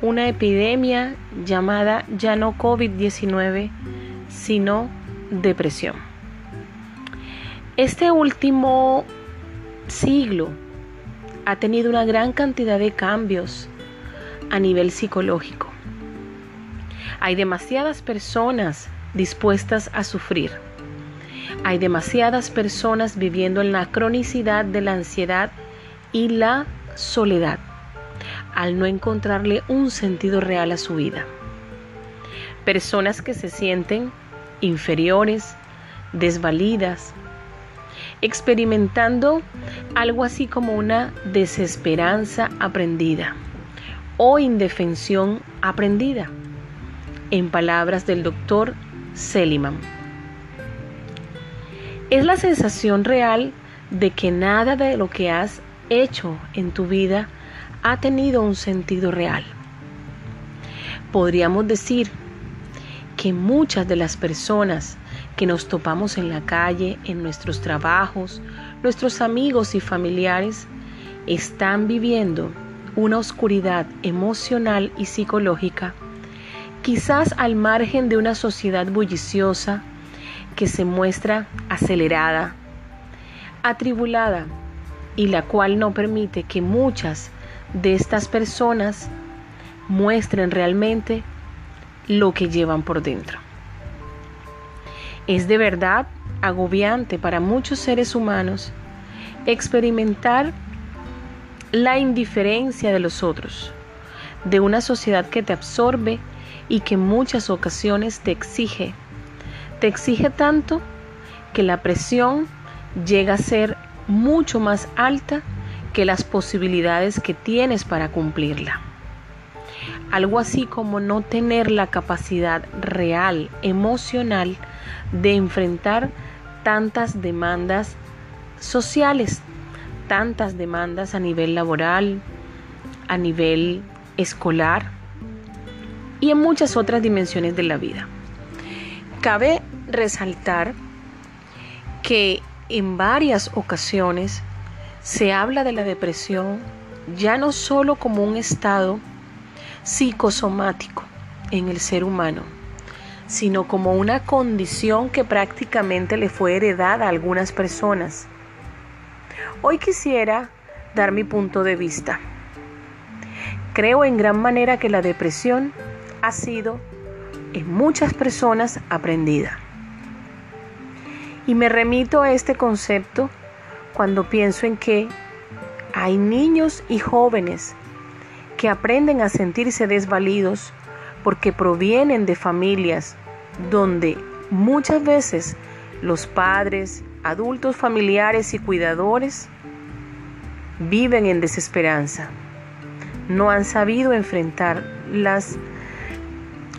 una epidemia llamada ya no COVID-19, sino depresión. Este último siglo ha tenido una gran cantidad de cambios a nivel psicológico. Hay demasiadas personas dispuestas a sufrir. Hay demasiadas personas viviendo en la cronicidad de la ansiedad y la soledad al no encontrarle un sentido real a su vida. Personas que se sienten inferiores, desvalidas, experimentando algo así como una desesperanza aprendida o indefensión aprendida, en palabras del doctor Seliman. Es la sensación real de que nada de lo que has hecho en tu vida ha tenido un sentido real. Podríamos decir que muchas de las personas que nos topamos en la calle, en nuestros trabajos, nuestros amigos y familiares, están viviendo una oscuridad emocional y psicológica, quizás al margen de una sociedad bulliciosa que se muestra acelerada, atribulada y la cual no permite que muchas de estas personas muestren realmente lo que llevan por dentro. Es de verdad agobiante para muchos seres humanos experimentar la indiferencia de los otros, de una sociedad que te absorbe y que en muchas ocasiones te exige. Te exige tanto que la presión llega a ser mucho más alta que las posibilidades que tienes para cumplirla. Algo así como no tener la capacidad real, emocional, de enfrentar tantas demandas sociales, tantas demandas a nivel laboral, a nivel escolar y en muchas otras dimensiones de la vida. Cabe resaltar que en varias ocasiones se habla de la depresión ya no solo como un estado psicosomático en el ser humano, sino como una condición que prácticamente le fue heredada a algunas personas. Hoy quisiera dar mi punto de vista. Creo en gran manera que la depresión ha sido en muchas personas aprendida. Y me remito a este concepto cuando pienso en que hay niños y jóvenes que aprenden a sentirse desvalidos porque provienen de familias donde muchas veces los padres, adultos familiares y cuidadores viven en desesperanza. No han sabido enfrentar las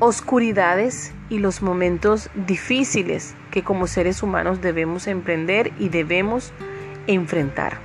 oscuridades y los momentos difíciles que como seres humanos debemos emprender y debemos enfrentar.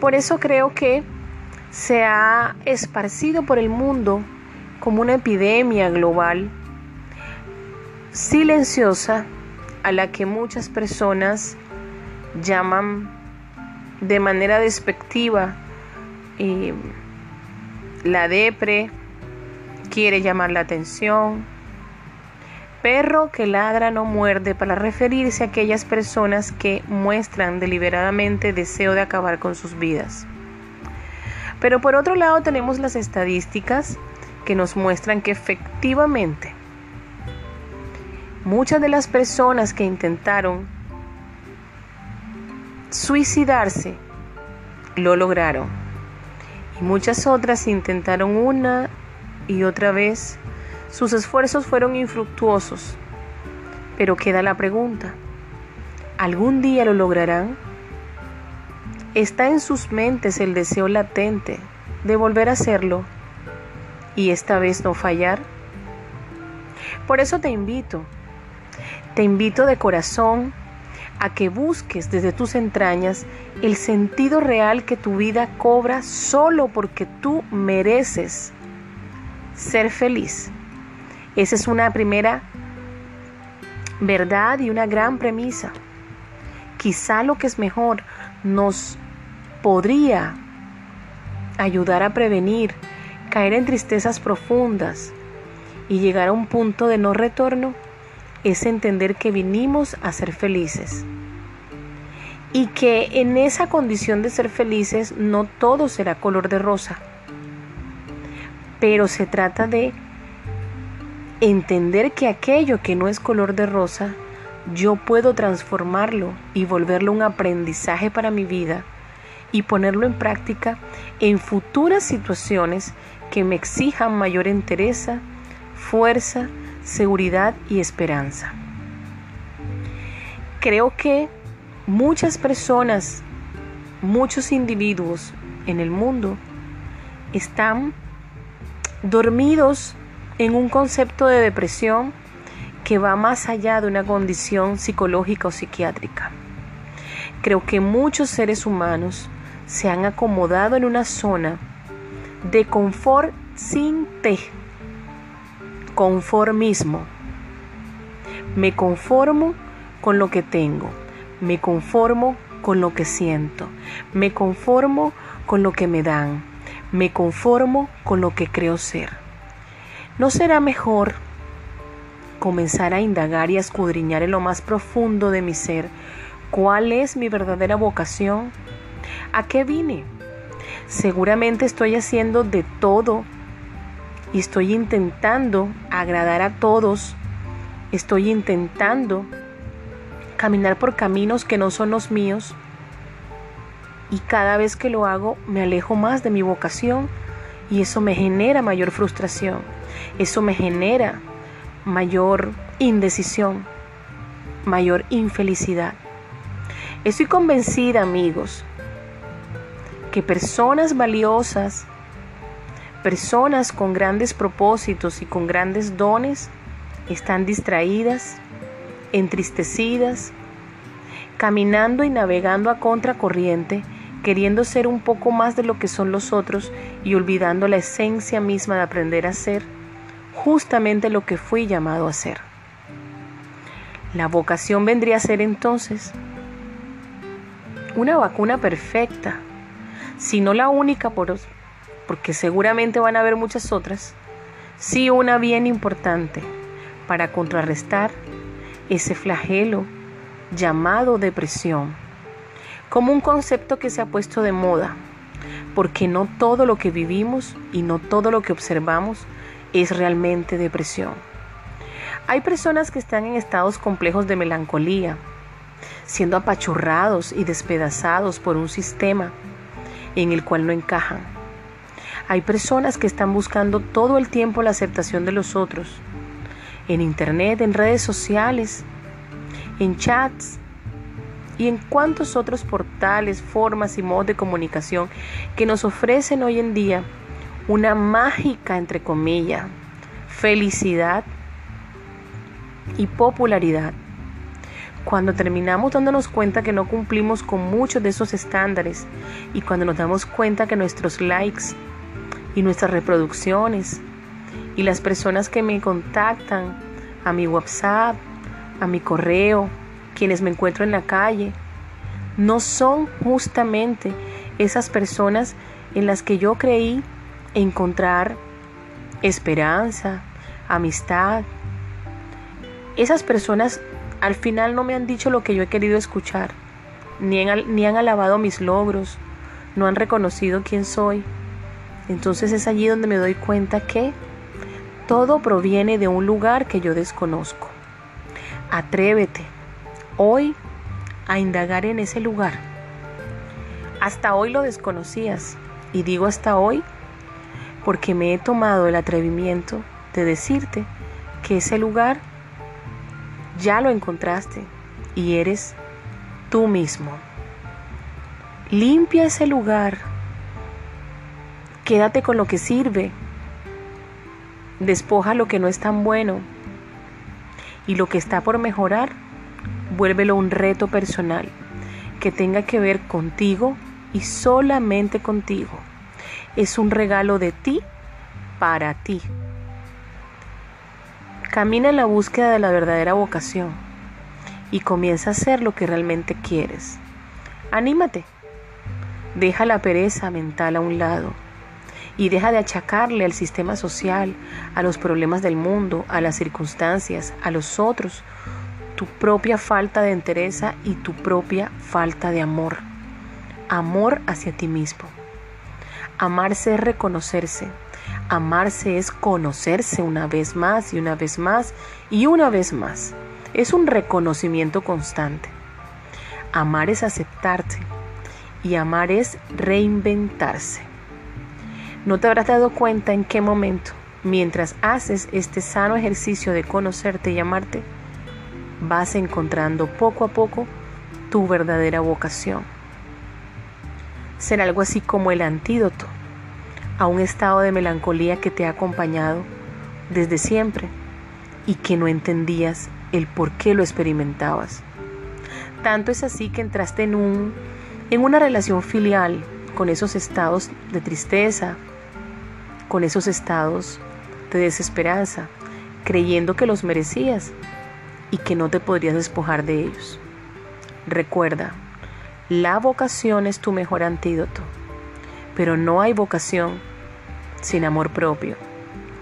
Por eso creo que se ha esparcido por el mundo como una epidemia global silenciosa a la que muchas personas llaman de manera despectiva eh, la depre, quiere llamar la atención. Perro que ladra no muerde para referirse a aquellas personas que muestran deliberadamente deseo de acabar con sus vidas. Pero por otro lado tenemos las estadísticas que nos muestran que efectivamente muchas de las personas que intentaron suicidarse lo lograron y muchas otras intentaron una y otra vez. Sus esfuerzos fueron infructuosos. Pero queda la pregunta, ¿algún día lo lograrán? Está en sus mentes el deseo latente de volver a hacerlo y esta vez no fallar. Por eso te invito, te invito de corazón a que busques desde tus entrañas el sentido real que tu vida cobra solo porque tú mereces ser feliz. Esa es una primera verdad y una gran premisa. Quizá lo que es mejor nos podría ayudar a prevenir caer en tristezas profundas y llegar a un punto de no retorno es entender que vinimos a ser felices y que en esa condición de ser felices no todo será color de rosa, pero se trata de entender que aquello que no es color de rosa, yo puedo transformarlo y volverlo un aprendizaje para mi vida y ponerlo en práctica en futuras situaciones que me exijan mayor entereza, fuerza, seguridad y esperanza. Creo que muchas personas, muchos individuos en el mundo están dormidos en un concepto de depresión que va más allá de una condición psicológica o psiquiátrica. Creo que muchos seres humanos se han acomodado en una zona de confort sin T, conformismo. Me conformo con lo que tengo, me conformo con lo que siento, me conformo con lo que me dan, me conformo con lo que creo ser. ¿No será mejor comenzar a indagar y a escudriñar en lo más profundo de mi ser cuál es mi verdadera vocación? ¿A qué vine? Seguramente estoy haciendo de todo y estoy intentando agradar a todos. Estoy intentando caminar por caminos que no son los míos. Y cada vez que lo hago me alejo más de mi vocación y eso me genera mayor frustración. Eso me genera mayor indecisión, mayor infelicidad. Estoy convencida, amigos, que personas valiosas, personas con grandes propósitos y con grandes dones, están distraídas, entristecidas, caminando y navegando a contracorriente, queriendo ser un poco más de lo que son los otros y olvidando la esencia misma de aprender a ser justamente lo que fui llamado a ser. La vocación vendría a ser entonces una vacuna perfecta si no la única, por, porque seguramente van a haber muchas otras, sí una bien importante para contrarrestar ese flagelo llamado depresión, como un concepto que se ha puesto de moda, porque no todo lo que vivimos y no todo lo que observamos es realmente depresión. Hay personas que están en estados complejos de melancolía, siendo apachurrados y despedazados por un sistema en el cual no encajan. Hay personas que están buscando todo el tiempo la aceptación de los otros, en internet, en redes sociales, en chats y en cuantos otros portales, formas y modos de comunicación que nos ofrecen hoy en día una mágica, entre comillas, felicidad y popularidad. Cuando terminamos dándonos cuenta que no cumplimos con muchos de esos estándares y cuando nos damos cuenta que nuestros likes y nuestras reproducciones y las personas que me contactan a mi WhatsApp, a mi correo, quienes me encuentro en la calle, no son justamente esas personas en las que yo creí encontrar esperanza, amistad. Esas personas al final no me han dicho lo que yo he querido escuchar, ni han, ni han alabado mis logros, no han reconocido quién soy. Entonces es allí donde me doy cuenta que todo proviene de un lugar que yo desconozco. Atrévete hoy a indagar en ese lugar. Hasta hoy lo desconocías y digo hasta hoy porque me he tomado el atrevimiento de decirte que ese lugar ya lo encontraste y eres tú mismo. Limpia ese lugar. Quédate con lo que sirve. Despoja lo que no es tan bueno. Y lo que está por mejorar, vuélvelo un reto personal que tenga que ver contigo y solamente contigo. Es un regalo de ti para ti. Camina en la búsqueda de la verdadera vocación y comienza a hacer lo que realmente quieres. Anímate. Deja la pereza mental a un lado y deja de achacarle al sistema social, a los problemas del mundo, a las circunstancias, a los otros, tu propia falta de entereza y tu propia falta de amor. Amor hacia ti mismo. Amarse es reconocerse. Amarse es conocerse una vez más y una vez más y una vez más. Es un reconocimiento constante. Amar es aceptarte y amar es reinventarse. No te habrás dado cuenta en qué momento, mientras haces este sano ejercicio de conocerte y amarte, vas encontrando poco a poco tu verdadera vocación. Será algo así como el antídoto a un estado de melancolía que te ha acompañado desde siempre y que no entendías el por qué lo experimentabas. Tanto es así que entraste en, un, en una relación filial con esos estados de tristeza, con esos estados de desesperanza, creyendo que los merecías y que no te podrías despojar de ellos. Recuerda, la vocación es tu mejor antídoto, pero no hay vocación sin amor propio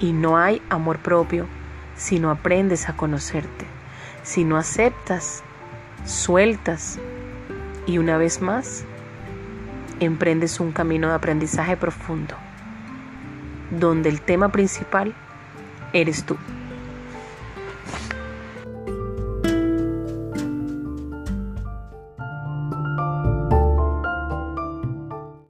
y no hay amor propio si no aprendes a conocerte, si no aceptas, sueltas y una vez más emprendes un camino de aprendizaje profundo donde el tema principal eres tú.